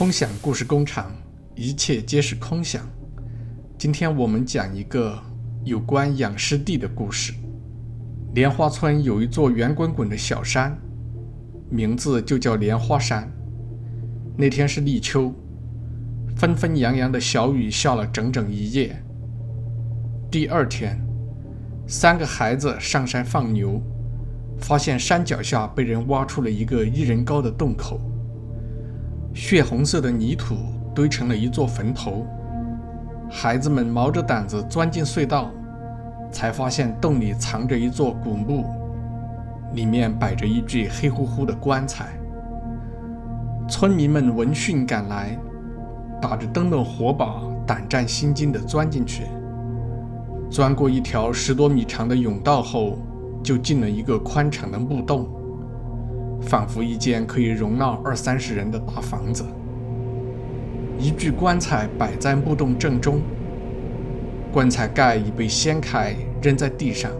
空想故事工厂，一切皆是空想。今天我们讲一个有关养尸地的故事。莲花村有一座圆滚滚的小山，名字就叫莲花山。那天是立秋，纷纷扬扬的小雨下了整整一夜。第二天，三个孩子上山放牛，发现山脚下被人挖出了一个一人高的洞口。血红色的泥土堆成了一座坟头，孩子们毛着胆子钻进隧道，才发现洞里藏着一座古墓，里面摆着一具黑乎乎的棺材。村民们闻讯赶来，打着灯笼火把，胆战心惊地钻进去。钻过一条十多米长的甬道后，就进了一个宽敞的墓洞。仿佛一间可以容纳二三十人的大房子。一具棺材摆在墓洞正中，棺材盖已被掀开，扔在地上。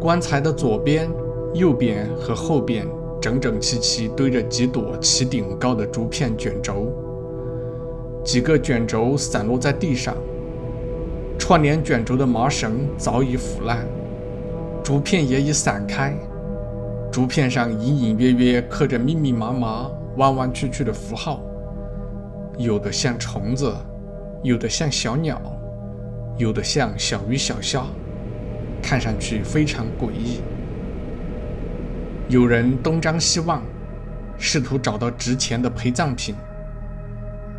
棺材的左边、右边和后边整整齐齐堆着几朵齐顶高的竹片卷轴，几个卷轴散落在地上。串联卷轴的麻绳早已腐烂，竹片也已散开。竹片上隐隐约约刻着密密麻麻、弯弯曲曲的符号，有的像虫子，有的像小鸟，有的像小鱼小虾，看上去非常诡异。有人东张西望，试图找到值钱的陪葬品。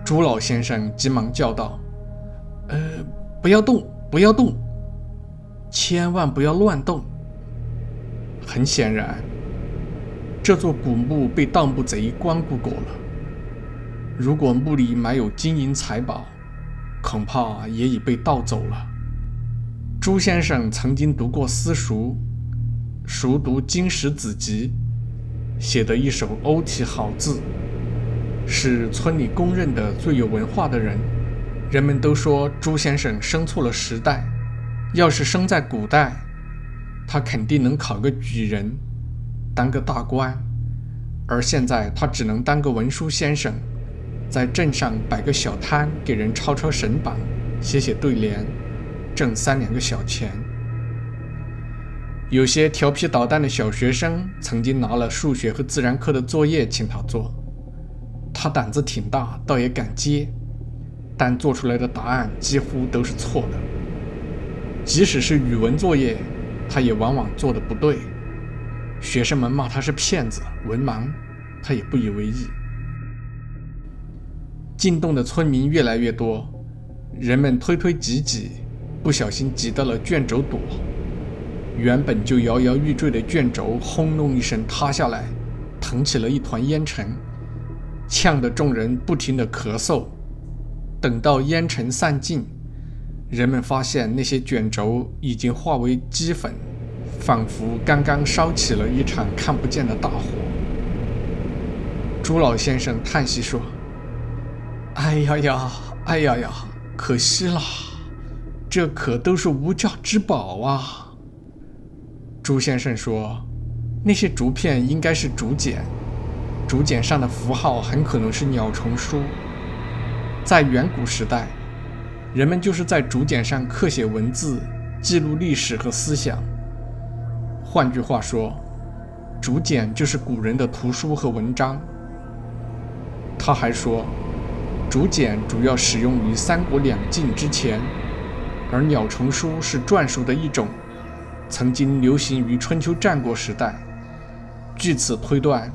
朱老先生急忙叫道：“呃，不要动，不要动，千万不要乱动。”很显然。这座古墓被盗墓贼光顾过了。如果墓里埋有金银财宝，恐怕也已被盗走了。朱先生曾经读过私塾，熟读经史子集，写的一手欧体好字，是村里公认的最有文化的人。人们都说朱先生生错了时代，要是生在古代，他肯定能考个举人。当个大官，而现在他只能当个文书先生，在镇上摆个小摊，给人抄抄神榜，写写对联，挣三两个小钱。有些调皮捣蛋的小学生曾经拿了数学和自然课的作业请他做，他胆子挺大，倒也敢接，但做出来的答案几乎都是错的。即使是语文作业，他也往往做的不对。学生们骂他是骗子、文盲，他也不以为意。进洞的村民越来越多，人们推推挤挤，不小心挤到了卷轴垛。原本就摇摇欲坠的卷轴轰隆一声塌下来，腾起了一团烟尘，呛得众人不停地咳嗽。等到烟尘散尽，人们发现那些卷轴已经化为齑粉。仿佛刚刚烧起了一场看不见的大火。朱老先生叹息说：“哎呀呀，哎呀呀，可惜了，这可都是无价之宝啊。”朱先生说：“那些竹片应该是竹简，竹简上的符号很可能是鸟虫书。在远古时代，人们就是在竹简上刻写文字，记录历史和思想。”换句话说，竹简就是古人的图书和文章。他还说，竹简主要使用于三国两晋之前，而鸟虫书是篆书的一种，曾经流行于春秋战国时代。据此推断，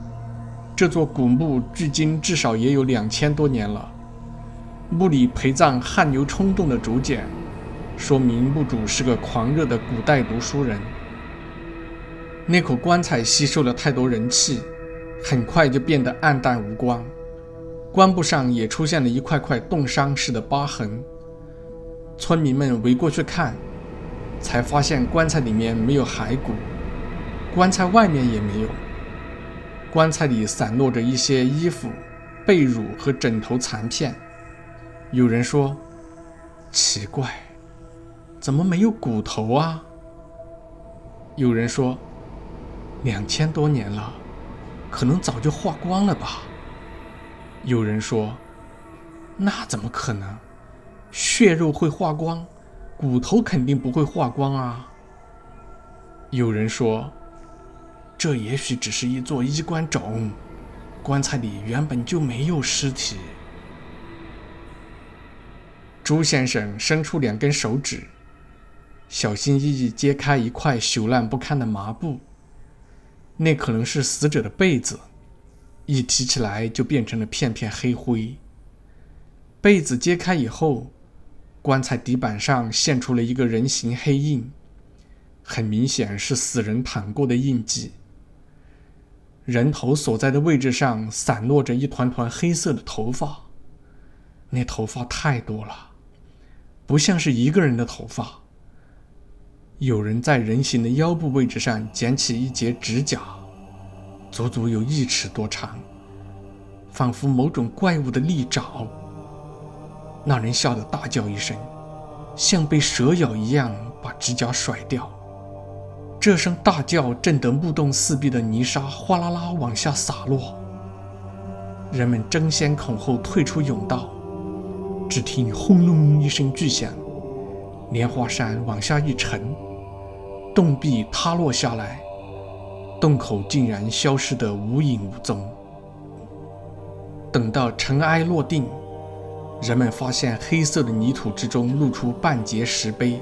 这座古墓距今至少也有两千多年了。墓里陪葬汗牛充栋的竹简，说明墓主是个狂热的古代读书人。那口棺材吸收了太多人气，很快就变得暗淡无光。棺布上也出现了一块块冻伤似的疤痕。村民们围过去看，才发现棺材里面没有骸骨，棺材外面也没有。棺材里散落着一些衣服、被褥和枕头残片。有人说：“奇怪，怎么没有骨头啊？”有人说。两千多年了，可能早就化光了吧？有人说：“那怎么可能？血肉会化光，骨头肯定不会化光啊。”有人说：“这也许只是一座衣冠冢，棺材里原本就没有尸体。”朱先生伸出两根手指，小心翼翼揭开一块朽烂不堪的麻布。那可能是死者的被子，一提起来就变成了片片黑灰。被子揭开以后，棺材底板上现出了一个人形黑印，很明显是死人躺过的印记。人头所在的位置上散落着一团团黑色的头发，那头发太多了。不像是一个人的头发。有人在人形的腰部位置上捡起一截指甲，足足有一尺多长，仿佛某种怪物的利爪。那人吓得大叫一声，像被蛇咬一样把指甲甩掉。这声大叫震得木洞四壁的泥沙哗啦啦往下洒落，人们争先恐后退出甬道。只听轰隆一声巨响，莲花山往下一沉，洞壁塌落下来，洞口竟然消失得无影无踪。等到尘埃落定，人们发现黑色的泥土之中露出半截石碑。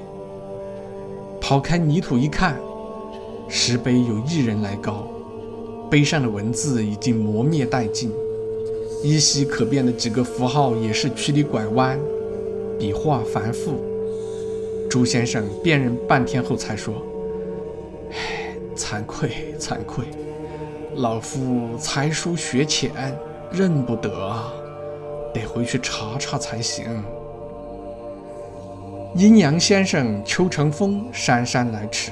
刨开泥土一看，石碑有一人来高，碑上的文字已经磨灭殆尽。依稀可辨的几个符号也是曲里拐弯，笔画繁复。朱先生辨认半天后才说：“，惭愧，惭愧，老夫才疏学浅，认不得啊，得回去查查才行。”阴阳先生邱成风姗姗来迟，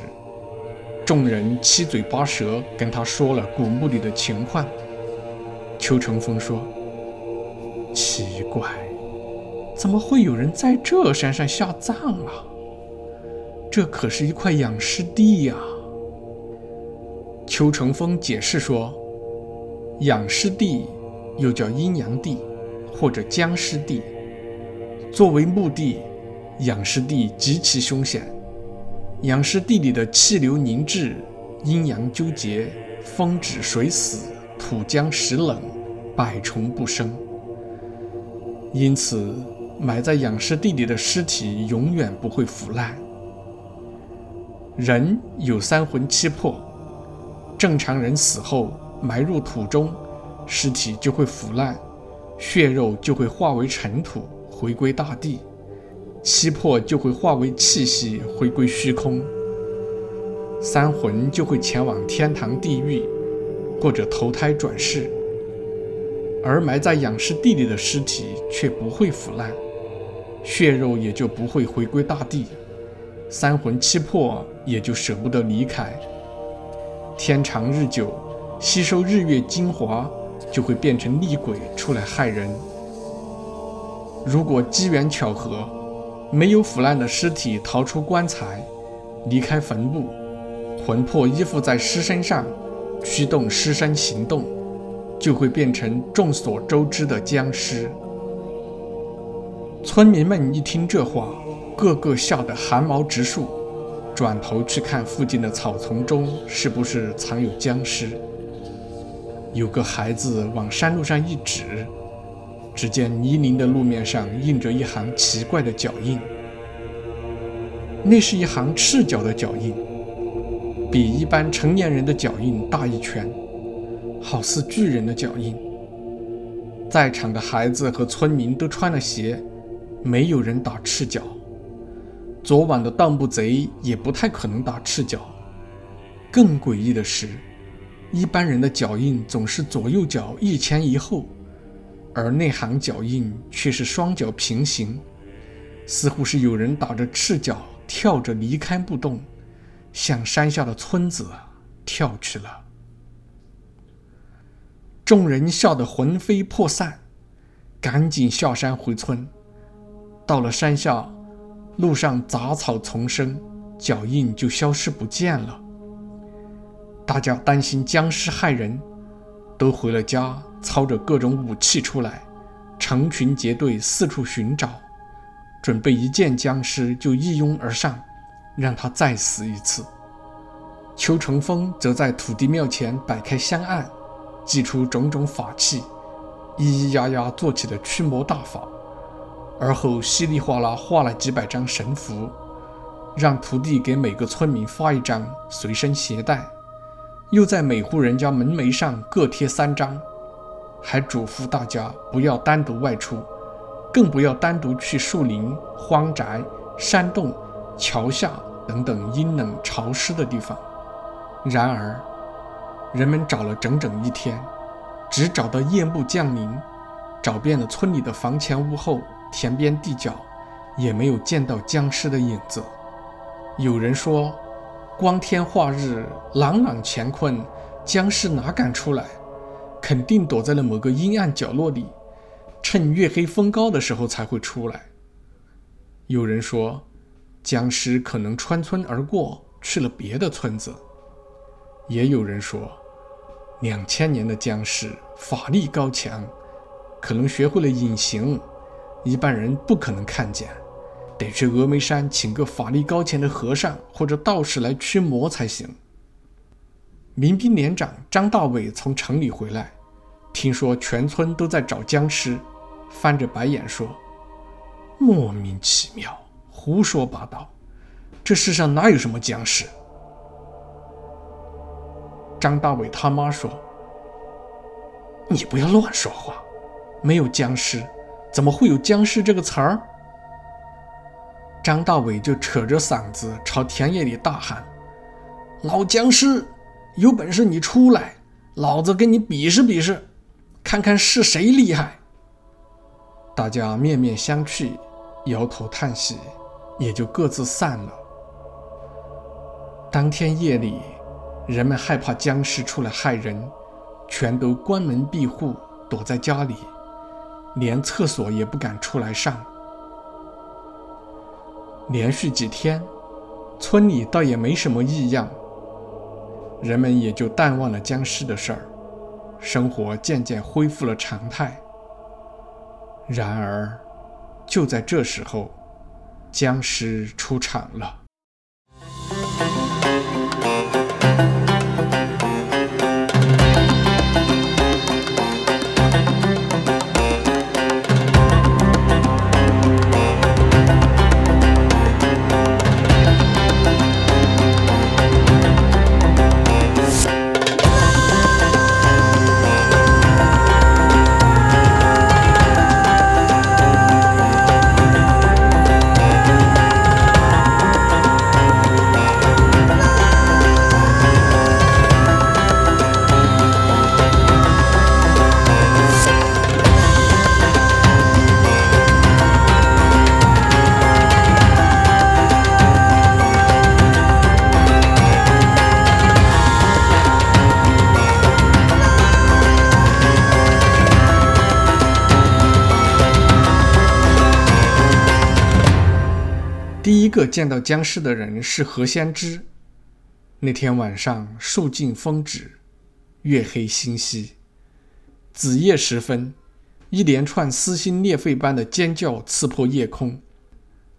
众人七嘴八舌跟他说了古墓里的情况。邱成风说。奇怪，怎么会有人在这山上下葬啊？这可是一块养尸地呀！邱成风解释说，养尸地又叫阴阳地或者僵尸地。作为墓地，养尸地极其凶险。养尸地里的气流凝滞，阴阳纠结，风止水死，土僵石冷，百虫不生。因此，埋在养尸地里的尸体永远不会腐烂。人有三魂七魄，正常人死后埋入土中，尸体就会腐烂，血肉就会化为尘土，回归大地，七魄就会化为气息，回归虚空，三魂就会前往天堂、地狱，或者投胎转世。而埋在养尸地里的尸体却不会腐烂，血肉也就不会回归大地，三魂七魄也就舍不得离开。天长日久，吸收日月精华，就会变成厉鬼出来害人。如果机缘巧合，没有腐烂的尸体逃出棺材，离开坟墓，魂魄依附在尸身上，驱动尸身行动。就会变成众所周知的僵尸。村民们一听这话，个个吓得汗毛直竖，转头去看附近的草丛中是不是藏有僵尸。有个孩子往山路上一指，只见泥泞的路面上印着一行奇怪的脚印，那是一行赤脚的脚印，比一般成年人的脚印大一圈。好似巨人的脚印。在场的孩子和村民都穿了鞋，没有人打赤脚。昨晚的盗墓贼也不太可能打赤脚。更诡异的是，一般人的脚印总是左右脚一前一后，而内行脚印却是双脚平行，似乎是有人打着赤脚跳着离开不动，向山下的村子跳去了。众人笑得魂飞魄散，赶紧下山回村。到了山下，路上杂草丛生，脚印就消失不见了。大家担心僵尸害人，都回了家，操着各种武器出来，成群结队四处寻找，准备一见僵尸就一拥而上，让他再死一次。邱成风则在土地庙前摆开香案，祭出种种法器，咿咿呀呀做起了驱魔大法，而后稀里哗啦画了几百张神符，让徒弟给每个村民发一张随身携带，又在每户人家门楣上各贴三张，还嘱咐大家不要单独外出，更不要单独去树林、荒宅、山洞、桥下等等阴冷潮湿的地方。然而，人们找了整整一天，只找到夜幕降临，找遍了村里的房前屋后、田边地角，也没有见到僵尸的影子。有人说：“光天化日，朗朗乾坤，僵尸哪敢出来？肯定躲在了某个阴暗角落里，趁月黑风高的时候才会出来。”有人说：“僵尸可能穿村而过，去了别的村子。”也有人说，两千年的僵尸法力高强，可能学会了隐形，一般人不可能看见，得去峨眉山请个法力高强的和尚或者道士来驱魔才行。民兵连长张大伟从城里回来，听说全村都在找僵尸，翻着白眼说：“莫名其妙，胡说八道，这世上哪有什么僵尸？”张大伟他妈说：“你不要乱说话，没有僵尸，怎么会有僵尸这个词儿？”张大伟就扯着嗓子朝田野里大喊：“老僵尸，有本事你出来，老子跟你比试比试，看看是谁厉害。”大家面面相觑，摇头叹息，也就各自散了。当天夜里。人们害怕僵尸出来害人，全都关门闭户，躲在家里，连厕所也不敢出来上。连续几天，村里倒也没什么异样，人们也就淡忘了僵尸的事儿，生活渐渐恢复了常态。然而，就在这时候，僵尸出场了。个见到僵尸的人是何先知。那天晚上，树尽风止，月黑星稀，子夜时分，一连串撕心裂肺般的尖叫刺破夜空，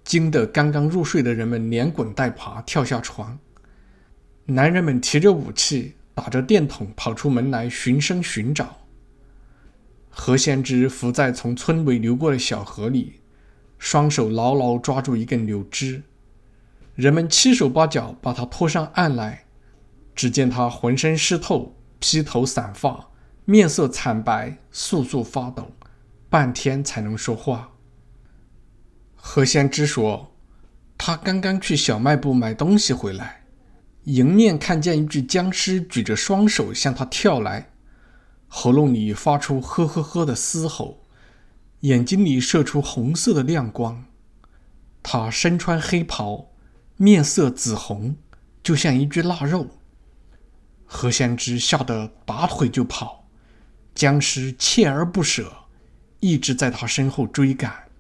惊得刚刚入睡的人们连滚带爬跳下床。男人们提着武器，打着电筒跑出门来寻声寻找。何先知伏在从村尾流过的小河里。双手牢牢抓住一根柳枝，人们七手八脚把他拖上岸来。只见他浑身湿透，披头散发，面色惨白，簌簌发抖，半天才能说话。何先知说：“他刚刚去小卖部买东西回来，迎面看见一具僵尸举着双手向他跳来，喉咙里发出呵呵呵的嘶吼。”眼睛里射出红色的亮光，他身穿黑袍，面色紫红，就像一具腊肉。何先知吓得拔腿就跑，僵尸锲而不舍，一直在他身后追赶，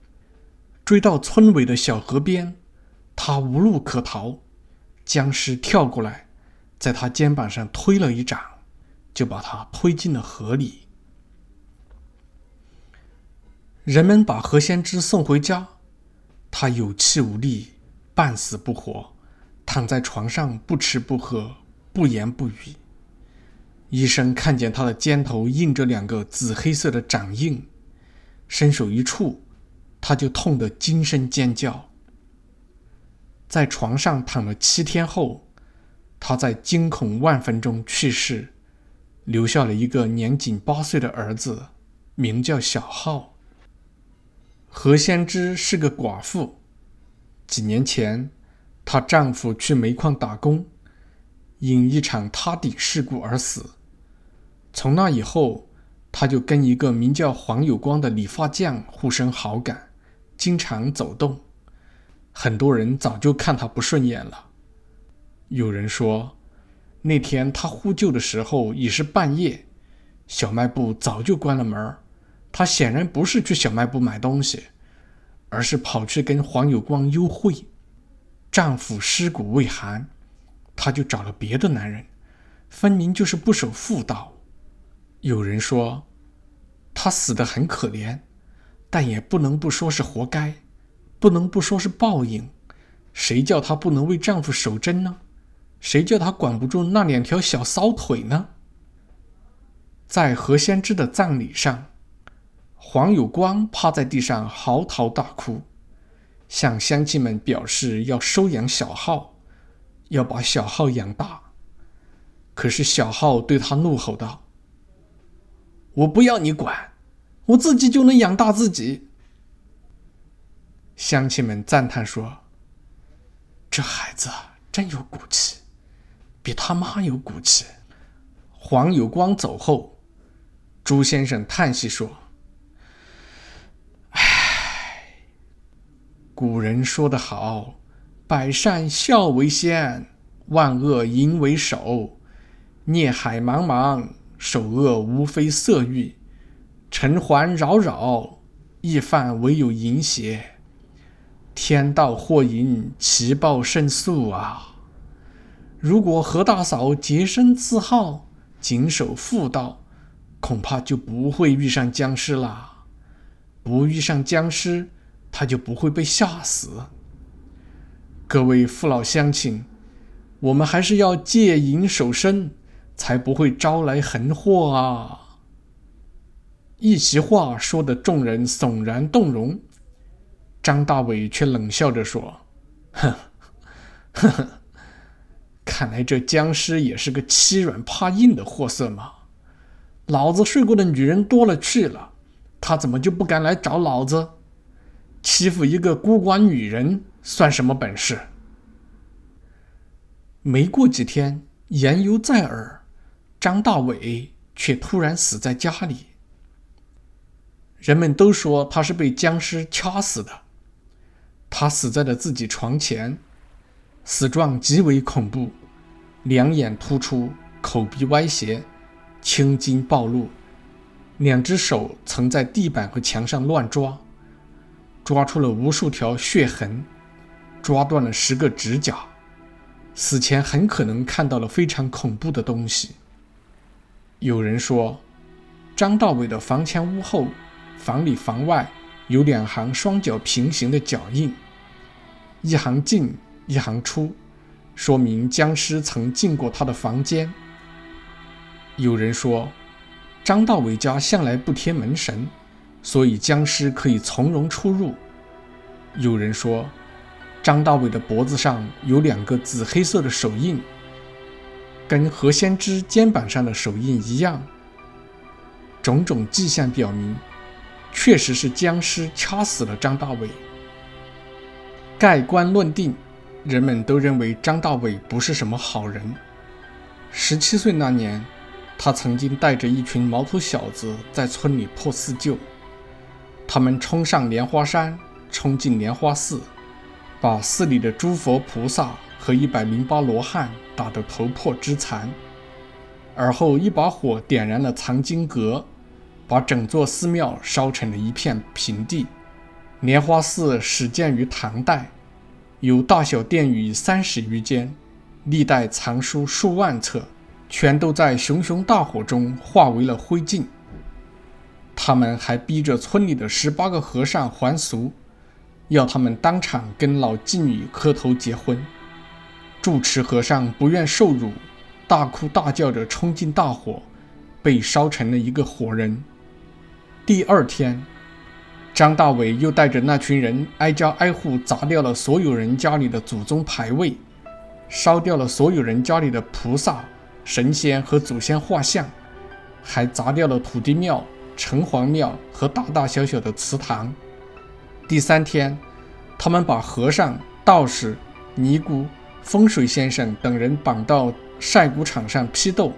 追到村尾的小河边，他无路可逃，僵尸跳过来，在他肩膀上推了一掌，就把他推进了河里。人们把何先知送回家，他有气无力，半死不活，躺在床上不吃不喝，不言不语。医生看见他的肩头印着两个紫黑色的掌印，伸手一触，他就痛得惊声尖叫。在床上躺了七天后，他在惊恐万分中去世，留下了一个年仅八岁的儿子，名叫小浩。何先知是个寡妇，几年前，她丈夫去煤矿打工，因一场塌顶事故而死。从那以后，她就跟一个名叫黄有光的理发匠互生好感，经常走动。很多人早就看他不顺眼了。有人说，那天他呼救的时候已是半夜，小卖部早就关了门儿他显然不是去小卖部买东西，而是跑去跟黄有光幽会。丈夫尸骨未寒，他就找了别的男人，分明就是不守妇道。有人说，他死得很可怜，但也不能不说是活该，不能不说是报应。谁叫她不能为丈夫守贞呢？谁叫她管不住那两条小骚腿呢？在何先知的葬礼上，黄有光趴在地上嚎啕大哭，向乡亲们表示要收养小浩，要把小浩养大。可是小浩对他怒吼道。我不要你管，我自己就能养大自己。乡亲们赞叹说：“这孩子真有骨气，比他妈有骨气。”黄有光走后，朱先生叹息说：“古人说得好，百善孝为先，万恶淫为首，孽海茫茫。”首恶无非色欲，尘寰扰扰，易犯唯有淫邪。天道祸淫，其报甚速啊！如果何大嫂洁身自好，谨守妇道，恐怕就不会遇上僵尸啦。不遇上僵尸，他就不会被吓死。各位父老乡亲，我们还是要戒淫守身。才不会招来横祸啊！一席话说得众人悚然动容，张大伟却冷笑着说：“哼，呵呵，看来这僵尸也是个欺软怕硬的货色嘛！老子睡过的女人多了去了，他怎么就不敢来找老子？欺负一个孤寡女人算什么本事？”没过几天，言犹在耳。张大伟却突然死在家里，人们都说他是被僵尸掐死的。他死在了自己床前，死状极为恐怖，两眼突出，口鼻歪斜，青筋暴露，两只手曾在地板和墙上乱抓，抓出了无数条血痕，抓断了十个指甲。死前很可能看到了非常恐怖的东西。有人说，张大伟的房前屋后、房里房外有两行双脚平行的脚印，一行进，一行出，说明僵尸曾进过他的房间。有人说，张大伟家向来不贴门神，所以僵尸可以从容出入。有人说，张大伟的脖子上有两个紫黑色的手印。跟何先知肩膀上的手印一样，种种迹象表明，确实是僵尸掐死了张大伟。盖棺论定，人们都认为张大伟不是什么好人。十七岁那年，他曾经带着一群毛头小子在村里破四旧，他们冲上莲花山，冲进莲花寺，把寺里的诸佛菩萨。和一百零八罗汉打得头破之残，而后一把火点燃了藏经阁，把整座寺庙烧成了一片平地。莲花寺始建于唐代，有大小殿宇三十余间，历代藏书数万册，全都在熊熊大火中化为了灰烬。他们还逼着村里的十八个和尚还俗，要他们当场跟老妓女磕头结婚。住持和尚不愿受辱，大哭大叫着冲进大火，被烧成了一个活人。第二天，张大伟又带着那群人挨家挨户砸掉了所有人家里的祖宗牌位，烧掉了所有人家里的菩萨、神仙和祖先画像，还砸掉了土地庙、城隍庙和大大小小的祠堂。第三天，他们把和尚、道士、尼姑、风水先生等人绑到晒谷场上批斗。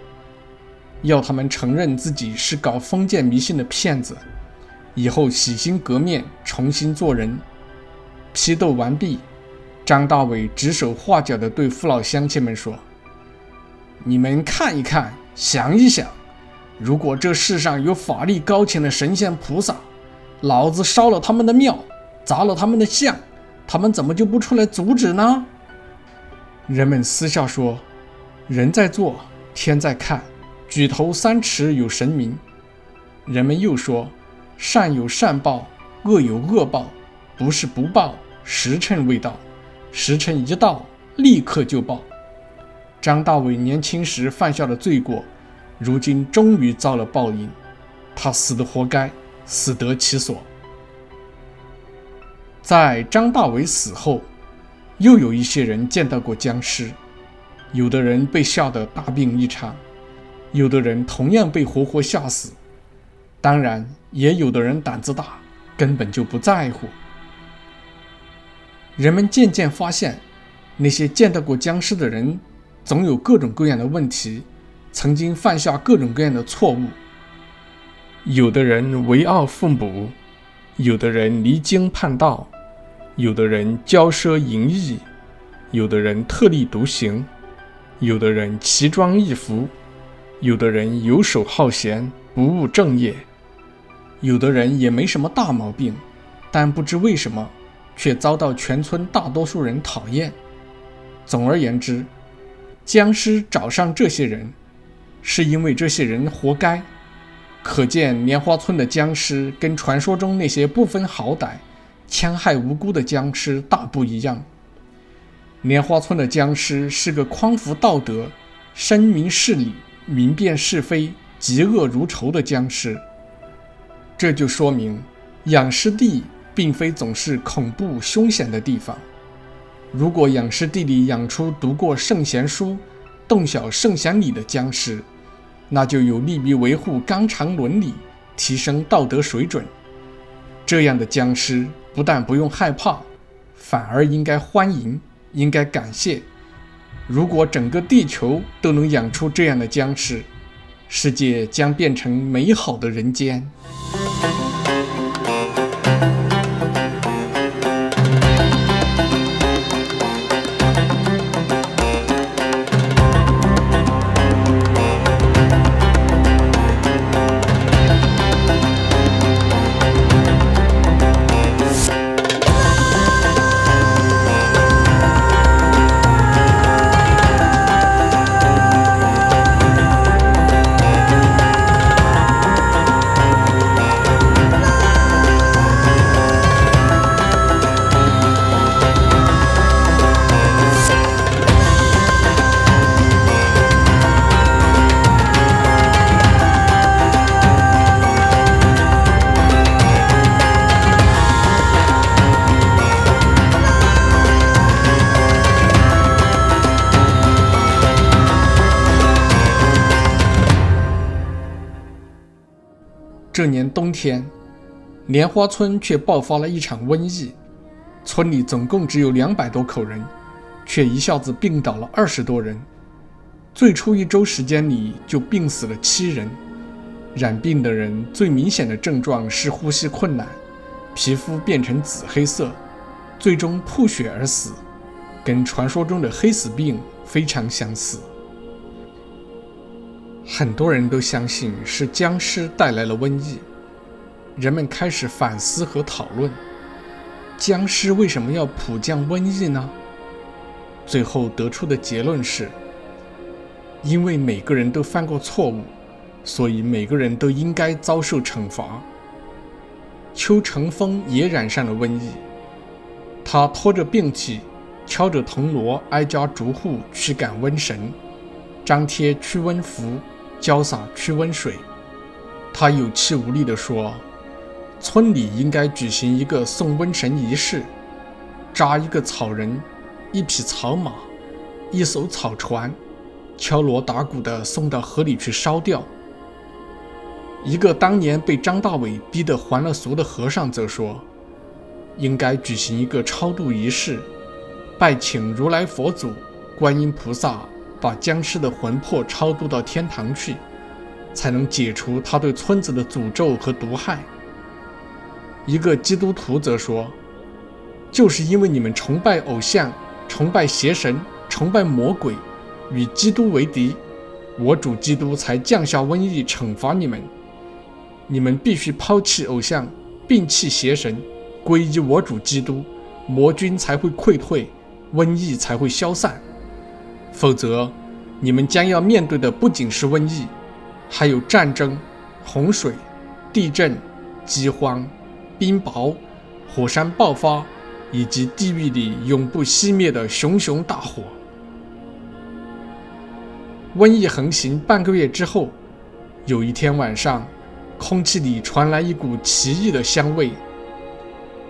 要他们承认自己是搞封建迷信的骗子，以后洗心革面，重新做人。批斗完毕，张大伟指手画脚地对父老乡亲们说：“你们看一看，想一想，如果这世上有法力高强的神仙菩萨，老子烧了他们的庙，砸了他们的像，他们怎么就不出来阻止呢？”人们私下说：“人在做，天在看。”举头三尺有神明，人们又说：善有善报，恶有恶报，不是不报，时辰未到，时辰一到，立刻就报。张大伟年轻时犯下的罪过，如今终于遭了报应，他死的活该，死得其所。在张大伟死后，又有一些人见到过僵尸，有的人被吓得大病一场。有的人同样被活活吓死，当然也有的人胆子大，根本就不在乎。人们渐渐发现，那些见到过僵尸的人，总有各种各样的问题，曾经犯下各种各样的错误。有的人为傲父母，有的人离经叛道，有的人骄奢淫逸，有的人特立独行，有的人奇装异服。有的人游手好闲，不务正业；有的人也没什么大毛病，但不知为什么，却遭到全村大多数人讨厌。总而言之，僵尸找上这些人，是因为这些人活该。可见莲花村的僵尸跟传说中那些不分好歹、戕害无辜的僵尸大不一样。莲花村的僵尸是个匡扶道德、深明事理。明辨是非、嫉恶如仇的僵尸，这就说明养尸地并非总是恐怖凶险的地方。如果养尸地里养出读过圣贤书、洞晓圣贤理的僵尸，那就有利于维护纲常伦理、提升道德水准。这样的僵尸不但不用害怕，反而应该欢迎，应该感谢。如果整个地球都能养出这样的僵尸，世界将变成美好的人间。这年冬天，莲花村却爆发了一场瘟疫。村里总共只有两百多口人，却一下子病倒了二十多人。最初一周时间里就病死了七人。染病的人最明显的症状是呼吸困难，皮肤变成紫黑色，最终吐血而死，跟传说中的黑死病非常相似。很多人都相信是僵尸带来了瘟疫，人们开始反思和讨论：僵尸为什么要普降瘟疫呢？最后得出的结论是：因为每个人都犯过错误，所以每个人都应该遭受惩罚。邱成风也染上了瘟疫，他拖着病体，敲着铜锣，挨家逐户驱赶瘟神，张贴驱瘟符，浇洒驱瘟水。他有气无力地说：“村里应该举行一个送瘟神仪式，扎一个草人，一匹草马，一艘草船，敲锣打鼓地送到河里去烧掉。”一个当年被张大伟逼得还了俗的和尚则说：“应该举行一个超度仪式，拜请如来佛祖、观音菩萨，把僵尸的魂魄超度到天堂去，才能解除他对村子的诅咒和毒害。”一个基督徒则说：“就是因为你们崇拜偶像、崇拜邪神、崇拜魔鬼，与基督为敌，我主基督才降下瘟疫惩罚你们。”你们必须抛弃偶像，摒弃邪神，皈依我主基督，魔君才会溃退，瘟疫才会消散。否则，你们将要面对的不仅是瘟疫，还有战争、洪水、地震、饥荒、冰雹、火山爆发，以及地狱里永不熄灭的熊熊大火。瘟疫横行半个月之后，有一天晚上。空气里传来一股奇异的香味，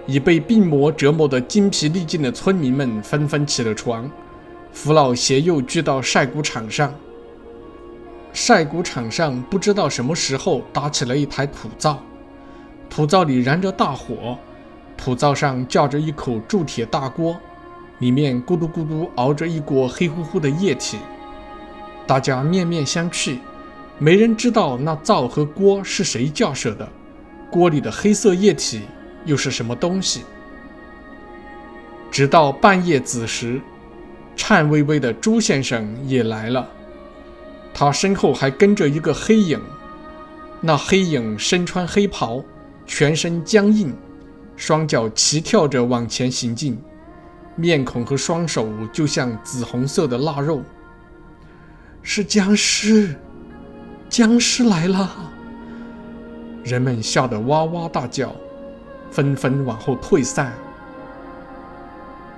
已被病魔折磨得精疲力尽的村民们纷纷起了床，扶老携幼聚到晒谷场上。晒谷场上不知道什么时候搭起了一台土灶，土灶里燃着大火，土灶上架着一口铸铁大锅，里面咕嘟咕嘟熬着一锅黑乎乎的液体，大家面面相觑。没人知道那灶和锅是谁架设的，锅里的黑色液体又是什么东西？直到半夜子时，颤巍巍的朱先生也来了，他身后还跟着一个黑影。那黑影身穿黑袍，全身僵硬，双脚齐跳着往前行进，面孔和双手就像紫红色的腊肉，是僵尸。僵尸来了！人们吓得哇哇大叫，纷纷往后退散。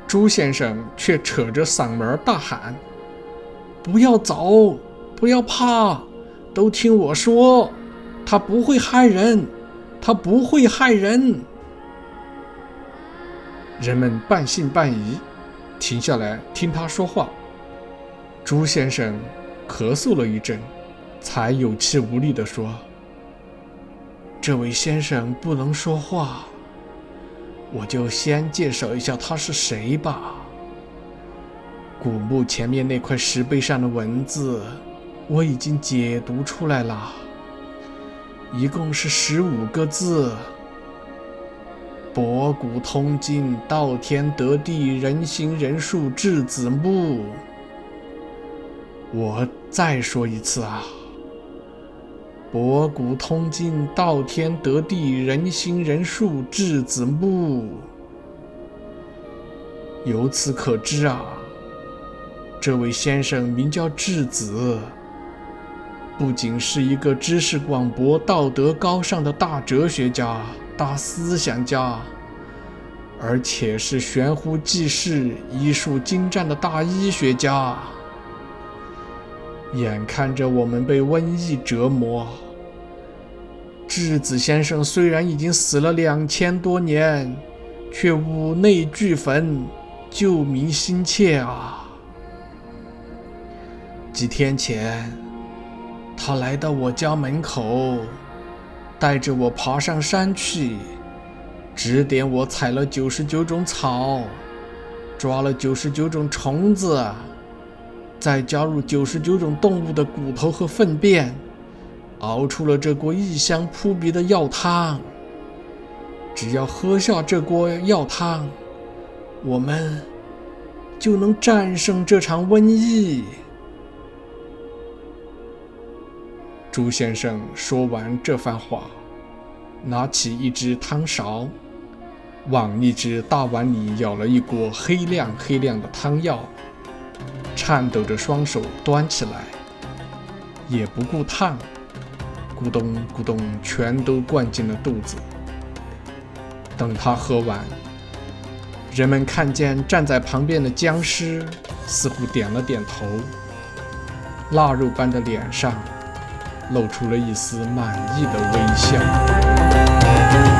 朱先生却扯着嗓门大喊：“不要走，不要怕，都听我说，他不会害人，他不会害人。”人们半信半疑，停下来听他说话。朱先生咳嗽了一阵。才有气无力地说：“这位先生不能说话，我就先介绍一下他是谁吧。古墓前面那块石碑上的文字，我已经解读出来了，一共是十五个字：‘博古通今，道天得地，人心人术，质子墓。’我再说一次啊。”博古通今，道天得地，人心人术，质子木。由此可知啊，这位先生名叫质子，不仅是一个知识广博、道德高尚的大哲学家、大思想家，而且是悬壶济世、医术精湛的大医学家。眼看着我们被瘟疫折磨，质子先生虽然已经死了两千多年，却五内俱焚，救民心切啊！几天前，他来到我家门口，带着我爬上山去，指点我采了九十九种草，抓了九十九种虫子。再加入九十九种动物的骨头和粪便，熬出了这锅异香扑鼻的药汤。只要喝下这锅药汤，我们就能战胜这场瘟疫。朱先生说完这番话，拿起一只汤勺，往一只大碗里舀了一锅黑亮黑亮的汤药。颤抖着双手端起来，也不顾烫，咕咚咕咚全都灌进了肚子。等他喝完，人们看见站在旁边的僵尸似乎点了点头，腊肉般的脸上露出了一丝满意的微笑。